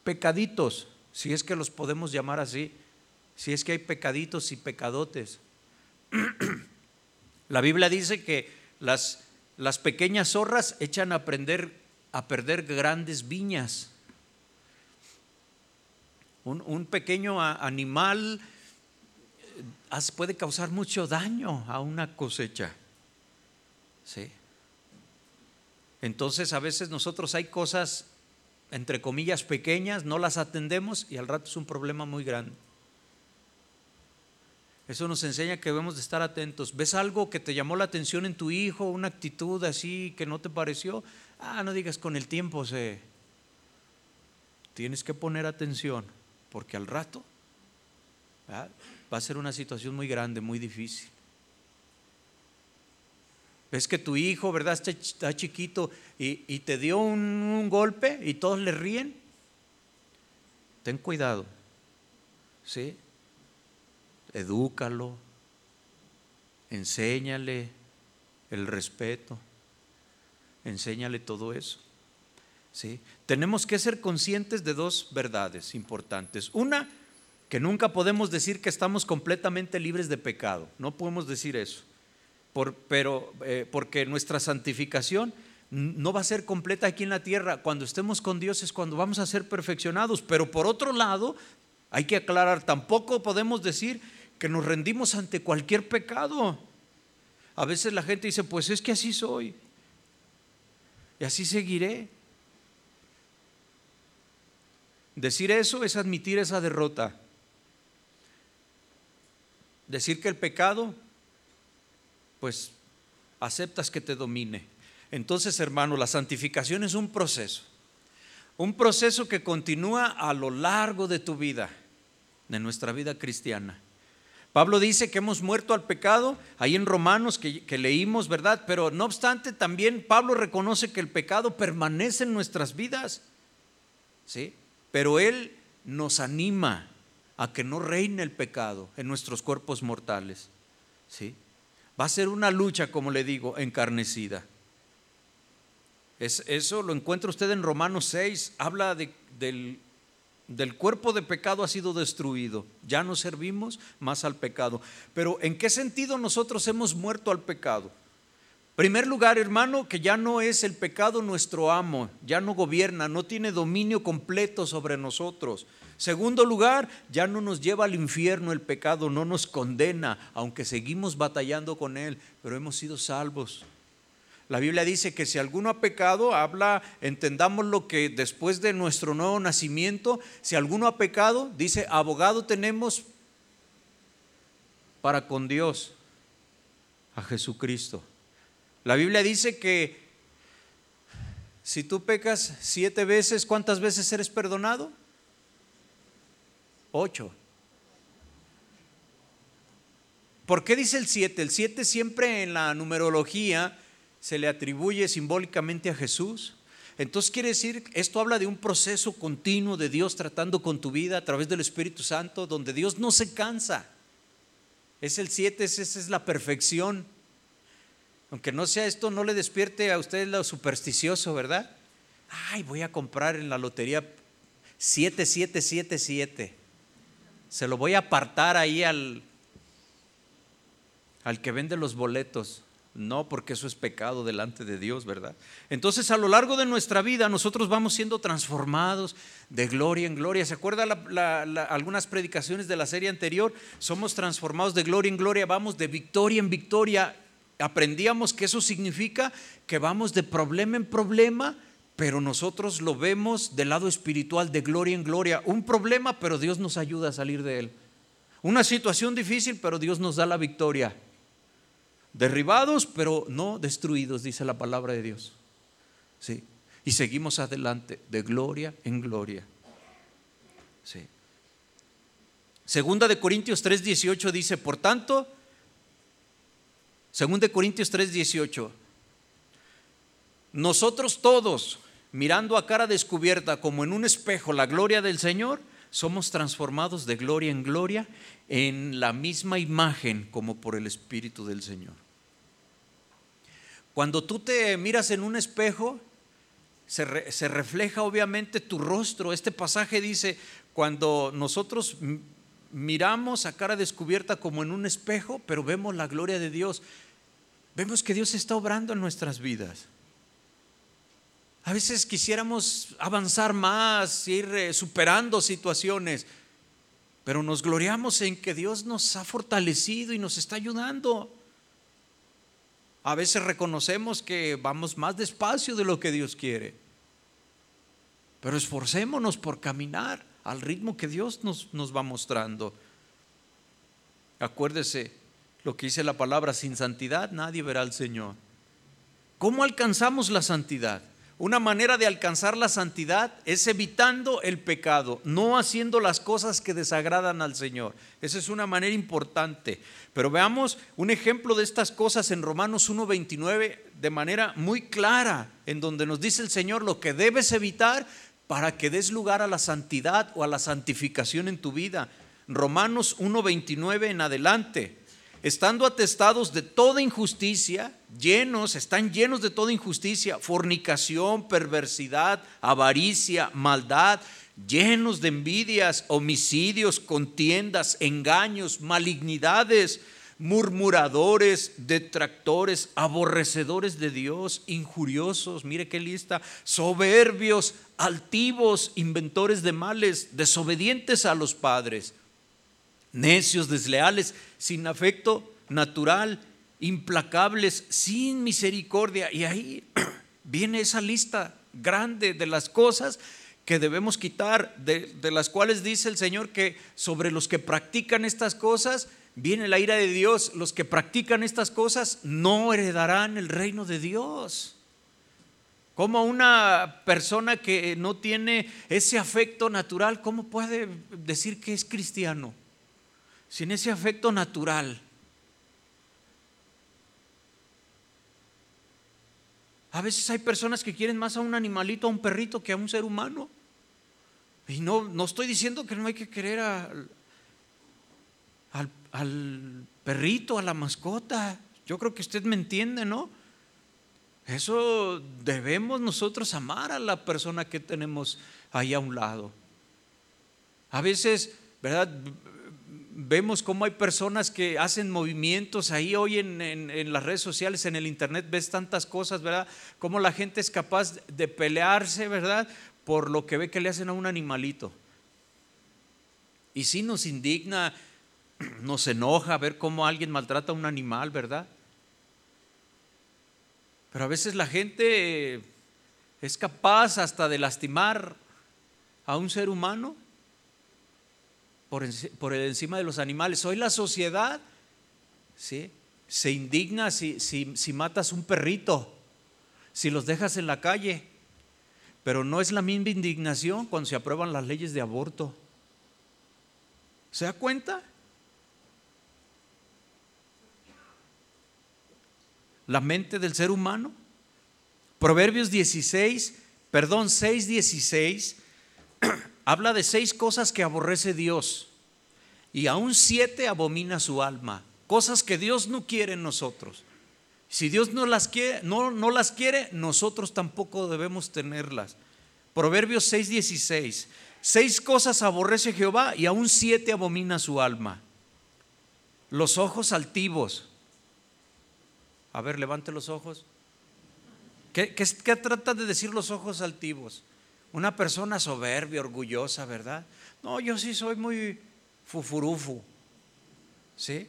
pecaditos, si es que los podemos llamar así, si es que hay pecaditos y pecadotes. La Biblia dice que las, las pequeñas zorras echan a, a perder grandes viñas. Un, pequeño animal eh, puede causar mucho daño a una cosecha. ¿Sí? Entonces a veces nosotros hay cosas, entre comillas, pequeñas, no las atendemos y al rato es un problema muy grande. Eso nos enseña que debemos de estar atentos. ¿Ves algo que te llamó la atención en tu hijo, una actitud así que no te pareció? Ah, no digas con el tiempo se... Tienes que poner atención, porque al rato va a ser una situación muy grande, muy difícil. Ves que tu hijo, ¿verdad? Está, chiquito y, te dio un golpe y todos le ríen. Ten cuidado. ¿Sí? Edúcalo, enséñale el respeto, enséñale todo eso. ¿sí? Tenemos que ser conscientes de dos verdades importantes. Una, que nunca podemos decir que estamos completamente libres de pecado, no podemos decir eso, pero, eh, porque nuestra santificación no va a ser completa aquí en la tierra. Cuando estemos con Dios es cuando vamos a ser perfeccionados. Pero por otro lado, hay que aclarar, tampoco podemos decir que nos rendimos ante cualquier pecado. A veces la gente dice, pues es que así soy. Y así seguiré. Decir eso es admitir esa derrota. Decir que el pecado, pues aceptas que te domine. Entonces, hermano, la santificación es un proceso. Un proceso que continúa a lo largo de tu vida, de nuestra vida cristiana. Pablo dice que hemos muerto al pecado, ahí en Romanos que, leímos, ¿verdad? Pero no obstante, también Pablo reconoce que el pecado permanece en nuestras vidas, ¿sí? Pero él nos anima a que no reine el pecado en nuestros cuerpos mortales, ¿sí? Va a ser una lucha, como le digo, encarnecida. Es, eso lo encuentra usted en Romanos 6, habla de, del del cuerpo de pecado ha sido destruido. Ya no servimos más al pecado. Pero ¿en qué sentido nosotros hemos muerto al pecado? Primer lugar, hermano, que ya no es el pecado nuestro amo, ya no gobierna, no tiene dominio completo sobre nosotros. Segundo lugar, ya no nos lleva al infierno el pecado, no nos condena, aunque seguimos batallando con él, pero hemos sido salvos. La Biblia dice que si alguno ha pecado, habla, entendamos lo que después de nuestro nuevo nacimiento, si alguno ha pecado, dice, abogado tenemos para con Dios, a Jesucristo. La Biblia dice que si tú pecas siete veces, ¿cuántas veces eres perdonado? Ocho. ¿Por qué dice el siete? El siete siempre en la numerología se le atribuye simbólicamente a Jesús. Entonces quiere decir, esto habla de un proceso continuo de Dios tratando con tu vida a través del Espíritu Santo, donde Dios no se cansa. Es el 7, esa es la perfección. Aunque no sea esto, no le despierte a usted lo supersticioso, ¿verdad? Ay, voy a comprar en la lotería 7777. Se lo voy a apartar ahí al, al que vende los boletos. No, porque eso es pecado delante de Dios, ¿verdad? Entonces a lo largo de nuestra vida nosotros vamos siendo transformados de gloria en gloria. ¿Se acuerdan algunas predicaciones de la serie anterior? Somos transformados de gloria en gloria, vamos de victoria en victoria. Aprendíamos que eso significa que vamos de problema en problema, pero nosotros lo vemos del lado espiritual, de gloria en gloria. Un problema, pero Dios nos ayuda a salir de él. Una situación difícil, pero Dios nos da la victoria derribados, pero no destruidos, dice la palabra de Dios. Sí. Y seguimos adelante, de gloria en gloria. Sí. Segunda de Corintios 3:18 dice, por tanto, Segunda de Corintios 3:18, nosotros todos, mirando a cara descubierta como en un espejo la gloria del Señor, somos transformados de gloria en gloria en la misma imagen como por el Espíritu del Señor. Cuando tú te miras en un espejo, se, refleja obviamente tu rostro. Este pasaje dice, cuando nosotros miramos a cara descubierta como en un espejo, pero vemos la gloria de Dios, vemos que Dios está obrando en nuestras vidas. A veces quisiéramos avanzar más, ir eh, superando situaciones, pero nos gloriamos en que Dios nos ha fortalecido y nos está ayudando. A veces reconocemos que vamos más despacio de lo que Dios quiere, pero esforcémonos por caminar al ritmo que Dios nos, nos va mostrando. Acuérdese lo que dice la palabra, sin santidad nadie verá al Señor. ¿Cómo alcanzamos la santidad? Una manera de alcanzar la santidad es evitando el pecado, no haciendo las cosas que desagradan al Señor. Esa es una manera importante. Pero veamos un ejemplo de estas cosas en Romanos 1.29 de manera muy clara, en donde nos dice el Señor lo que debes evitar para que des lugar a la santidad o a la santificación en tu vida. Romanos 1.29 en adelante estando atestados de toda injusticia, llenos, están llenos de toda injusticia, fornicación, perversidad, avaricia, maldad, llenos de envidias, homicidios, contiendas, engaños, malignidades, murmuradores, detractores, aborrecedores de Dios, injuriosos, mire qué lista, soberbios, altivos, inventores de males, desobedientes a los padres necios, desleales, sin afecto natural, implacables, sin misericordia. Y ahí viene esa lista grande de las cosas que debemos quitar, de, las cuales dice el Señor que sobre los que practican estas cosas viene la ira de Dios. Los que practican estas cosas no heredarán el reino de Dios. Como una persona que no tiene ese afecto natural, ¿cómo puede decir que es cristiano? Sin ese afecto natural. A veces hay personas que quieren más a un animalito, a un perrito, que a un ser humano. Y no, no estoy diciendo que no hay que querer al, al perrito, a la mascota. Yo creo que usted me entiende, ¿no? Eso debemos nosotros amar a la persona que tenemos ahí a un lado. A veces, ¿verdad? Vemos cómo hay personas que hacen movimientos ahí hoy en, las redes sociales, en el internet, ves tantas cosas, ¿verdad? Cómo la gente es capaz de pelearse, ¿verdad? Por lo que ve que le hacen a un animalito. Y sí nos indigna, nos enoja ver cómo alguien maltrata a un animal, ¿verdad? Pero a veces la gente es capaz hasta de lastimar a un ser humano por, encima de los animales. Hoy la sociedad ¿sí? se indigna si, matas un perrito, si los dejas en la calle, pero no es la misma indignación cuando se aprueban las leyes de aborto. ¿Se da cuenta? La mente del ser humano. Proverbios 16, perdón, 6, 16 habla de seis cosas que aborrece Dios y aún siete abomina su alma, cosas que Dios no quiere en nosotros. Si Dios no las quiere, no, no las quiere, nosotros tampoco debemos tenerlas. Proverbios 6:16. Seis cosas aborrece Jehová y aún siete abomina su alma. Los ojos altivos. A ver, levante los ojos. ¿Qué, qué, qué trata de decir los ojos altivos? Una persona soberbia, orgullosa, ¿verdad? No, yo sí soy muy fufurufu. ¿Sí?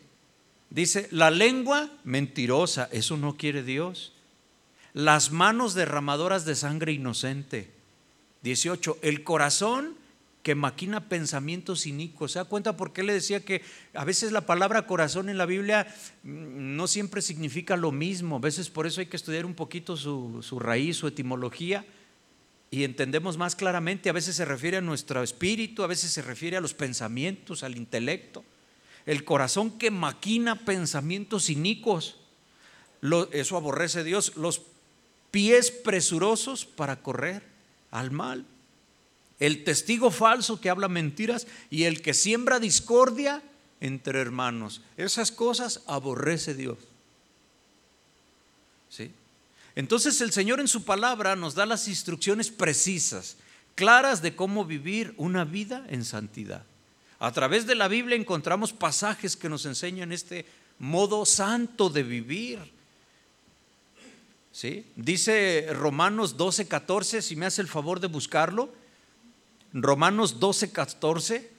Dice, la lengua mentirosa, eso no quiere Dios. Las manos derramadoras de sangre inocente. 18, el corazón que maquina pensamientos inicuos. ¿Se da cuenta por qué le decía que a veces la palabra corazón en la Biblia mm, no siempre significa lo mismo? A veces por eso hay que estudiar un poquito su, su raíz, su etimología y entendemos más claramente, a veces se refiere a nuestro espíritu, a veces se refiere a los pensamientos, al intelecto. El corazón que maquina pensamientos inicuos, eso aborrece Dios. Los pies presurosos para correr al mal. El testigo falso que habla mentiras y el que siembra discordia entre hermanos. Esas cosas aborrece Dios. ¿Sí? Entonces el Señor en su palabra nos da las instrucciones precisas, claras de cómo vivir una vida en santidad. A través de la Biblia encontramos pasajes que nos enseñan este modo santo de vivir. ¿Sí? Dice Romanos 12, 14, si me hace el favor de buscarlo. Romanos 12, 14.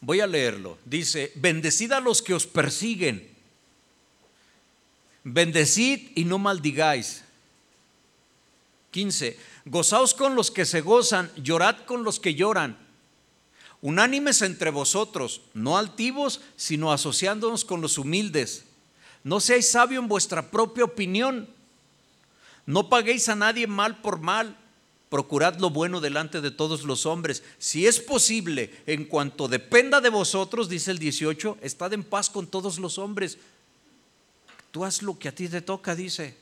Voy a leerlo. Dice, bendecid a los que os persiguen. Bendecid y no maldigáis. 15. Gozaos con los que se gozan, llorad con los que lloran. Unánimes entre vosotros, no altivos, sino asociándonos con los humildes. No seáis sabio en vuestra propia opinión. No paguéis a nadie mal por mal. Procurad lo bueno delante de todos los hombres. Si es posible, en cuanto dependa de vosotros, dice el 18, estad en paz con todos los hombres. Tú haz lo que a ti te toca, dice.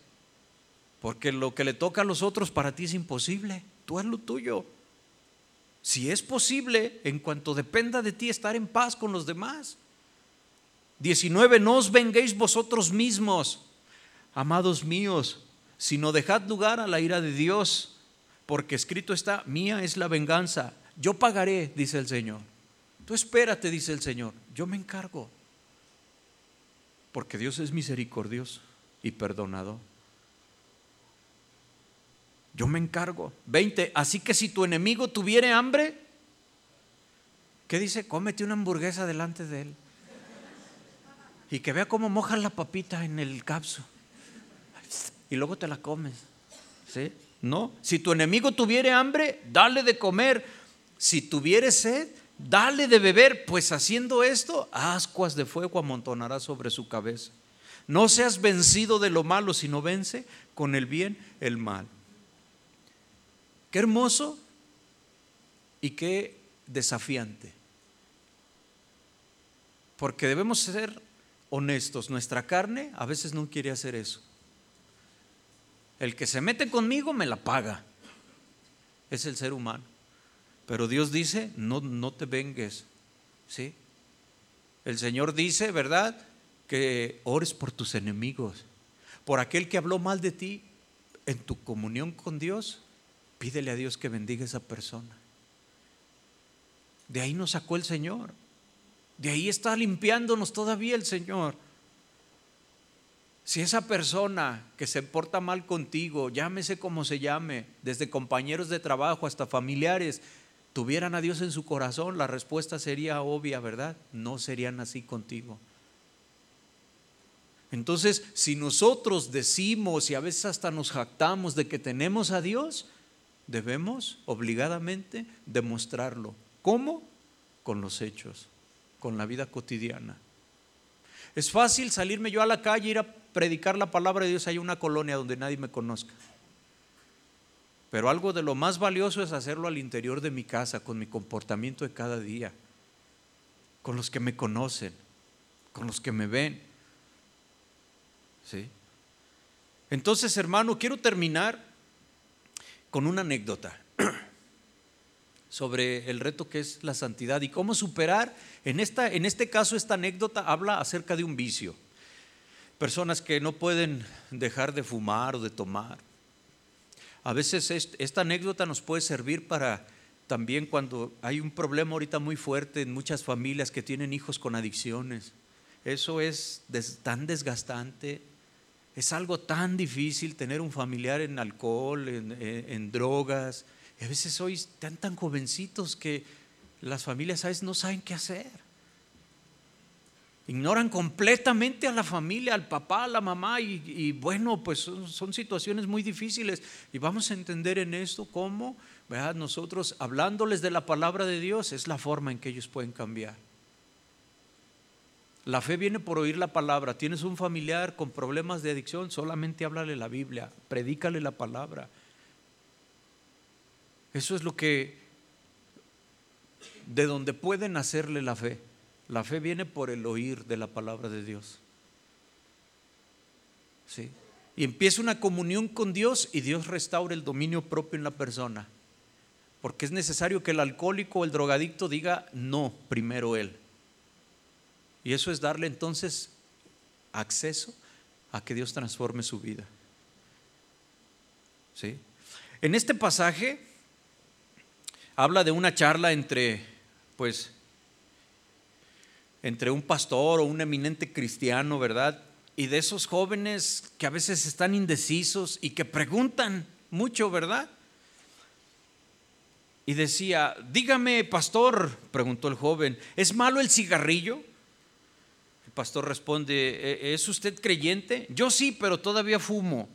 Porque lo que le toca a los otros para ti es imposible. Tú haz lo tuyo. Si es posible, en cuanto dependa de ti, estar en paz con los demás. 19, no os venguéis vosotros mismos, amados míos, sino dejad lugar a la ira de Dios, porque escrito está, mía es la venganza, yo pagaré, dice el Señor. Tú espérate, dice el Señor, yo me encargo, porque Dios es misericordioso y perdonado. Yo me encargo. 20. Así que si tu enemigo tuviere hambre, ¿qué dice? Cómete una hamburguesa delante de él y que vea cómo mojas la papita en el capso y luego te la comes. ¿Sí? ¿No? Si tu enemigo tuviere hambre, dale de comer. Si tuviere sed, dale de beber, pues haciendo esto, ascuas de fuego amontonará sobre su cabeza. No seas vencido de lo malo, sino vence con el bien el mal. Qué hermoso y qué desafiante. Porque debemos ser honestos, nuestra carne a veces no quiere hacer eso. El que se mete conmigo me la paga. Es el ser humano. Pero Dios dice, no, no te vengues. ¿Sí? El Señor dice, ¿verdad? Que ores por tus enemigos. Por aquel que habló mal de ti en tu comunión con Dios, pídele a Dios que bendiga a esa persona. De ahí nos sacó el Señor. De ahí está limpiándonos todavía el Señor. Si esa persona que se porta mal contigo, llámese como se llame, desde compañeros de trabajo hasta familiares, tuvieran a Dios en su corazón, la respuesta sería obvia, ¿verdad? No serían así contigo. Entonces, si nosotros decimos y a veces hasta nos jactamos de que tenemos a Dios, debemos obligadamente demostrarlo. ¿Cómo? Con los hechos con la vida cotidiana. Es fácil salirme yo a la calle, ir a predicar la palabra de Dios hay una colonia donde nadie me conozca. Pero algo de lo más valioso es hacerlo al interior de mi casa, con mi comportamiento de cada día, con los que me conocen, con los que me ven. ¿Sí? Entonces, hermano, quiero terminar con una anécdota sobre el reto que es la santidad y cómo superar. En, esta, en este caso, esta anécdota habla acerca de un vicio. Personas que no pueden dejar de fumar o de tomar. A veces esta anécdota nos puede servir para también cuando hay un problema ahorita muy fuerte en muchas familias que tienen hijos con adicciones. Eso es tan desgastante, es algo tan difícil tener un familiar en alcohol, en drogas, y a veces hoy están tan jovencitos que las familias a veces no saben qué hacer. Ignoran completamente a la familia, al papá, a la mamá y, bueno, pues son, situaciones muy difíciles y vamos a entender en esto cómo, ¿verdad? nosotros hablándoles de la palabra de Dios es la forma en que ellos pueden cambiar. La fe viene por oír la palabra. Tienes un familiar con problemas de adicción, solamente háblale la Biblia, predícale la palabra. Eso es lo que, de donde pueden hacerle la fe. La fe viene por el oír de la palabra de Dios. ¿Sí? Y empieza una comunión con Dios y Dios restaura el dominio propio en la persona. Porque es necesario que el alcohólico o el drogadicto diga no primero él. Y eso es darle entonces acceso a que Dios transforme su vida. ¿Sí? En este pasaje habla de una charla entre, pues, entre un pastor o un eminente cristiano, ¿verdad? y de esos jóvenes que a veces están indecisos y que preguntan mucho, ¿verdad? Y decía, dígame, pastor, preguntó el joven, ¿es malo el cigarrillo? El pastor responde, ¿E-, ¿es usted creyente? Yo sí, pero todavía fumo.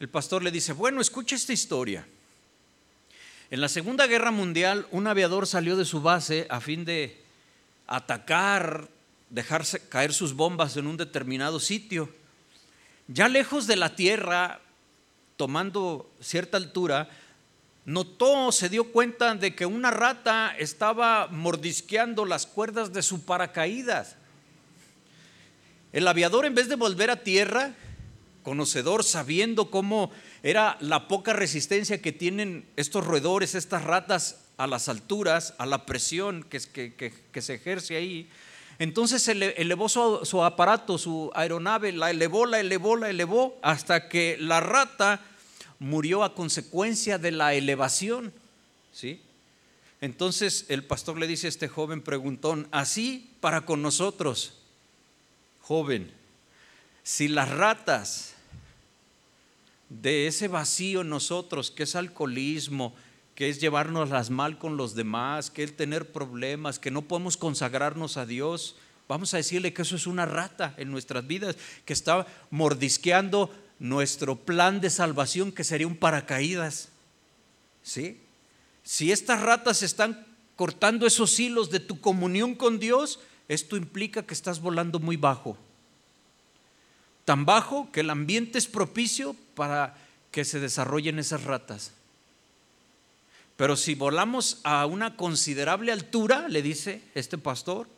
El pastor le dice, bueno, escucha esta historia. En la Segunda Guerra Mundial, un aviador salió de su base a fin de atacar, dejarse caer sus bombas en un determinado sitio. Ya lejos de la tierra, tomando cierta altura, notó, se dio cuenta de que una rata estaba mordisqueando las cuerdas de su paracaídas. El aviador, en vez de volver a tierra, conocedor, sabiendo cómo era la poca resistencia que tienen estos roedores, estas ratas a las alturas, a la presión que, se ejerce ahí, entonces elevó su, su aparato, su aeronave, la elevó, la elevó, la elevó, hasta que la rata murió a consecuencia de la elevación. ¿sí? Entonces el pastor le dice a este joven preguntón, así para con nosotros, joven, si las ratas de ese vacío nosotros, que es alcoholismo, que es llevarnos mal con los demás, que es tener problemas, que no podemos consagrarnos a Dios, vamos a decirle que eso es una rata en nuestras vidas, que está mordisqueando nuestro plan de salvación que sería un paracaídas. ¿Sí? Si estas ratas están cortando esos hilos de tu comunión con Dios, esto implica que estás volando muy bajo. Tan bajo que el ambiente es propicio para que se desarrollen esas ratas. Pero si volamos a una considerable altura, le dice este pastor,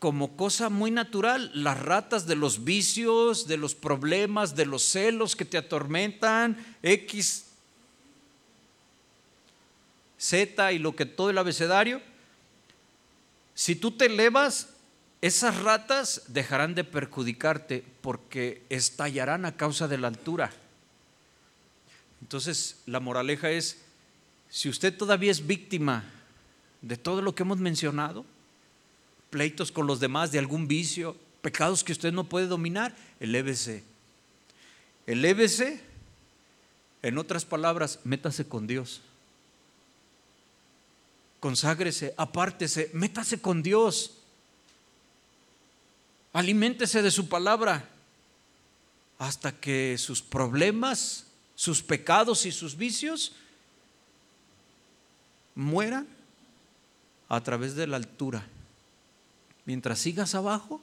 como cosa muy natural las ratas de los vicios, de los problemas, de los celos que te atormentan, X, Z y lo que todo el abecedario. Si tú te elevas, esas ratas dejarán de perjudicarte porque estallarán a causa de la altura. Entonces, la moraleja es, si usted todavía es víctima de todo lo que hemos mencionado, pleitos con los demás de algún vicio, pecados que usted no puede dominar, elévese. Elévese, en otras palabras, métase con Dios. Conságrese, apártese, métase con Dios. Aliméntese de su palabra hasta que sus problemas, sus pecados y sus vicios mueran a través de la altura Mientras sigas abajo,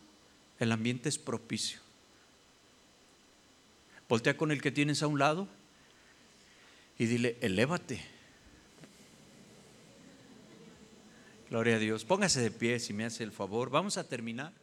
el ambiente es propicio. Voltea con el que tienes a un lado y dile, elévate. Gloria a Dios. Póngase de pie si me hace el favor. Vamos a terminar.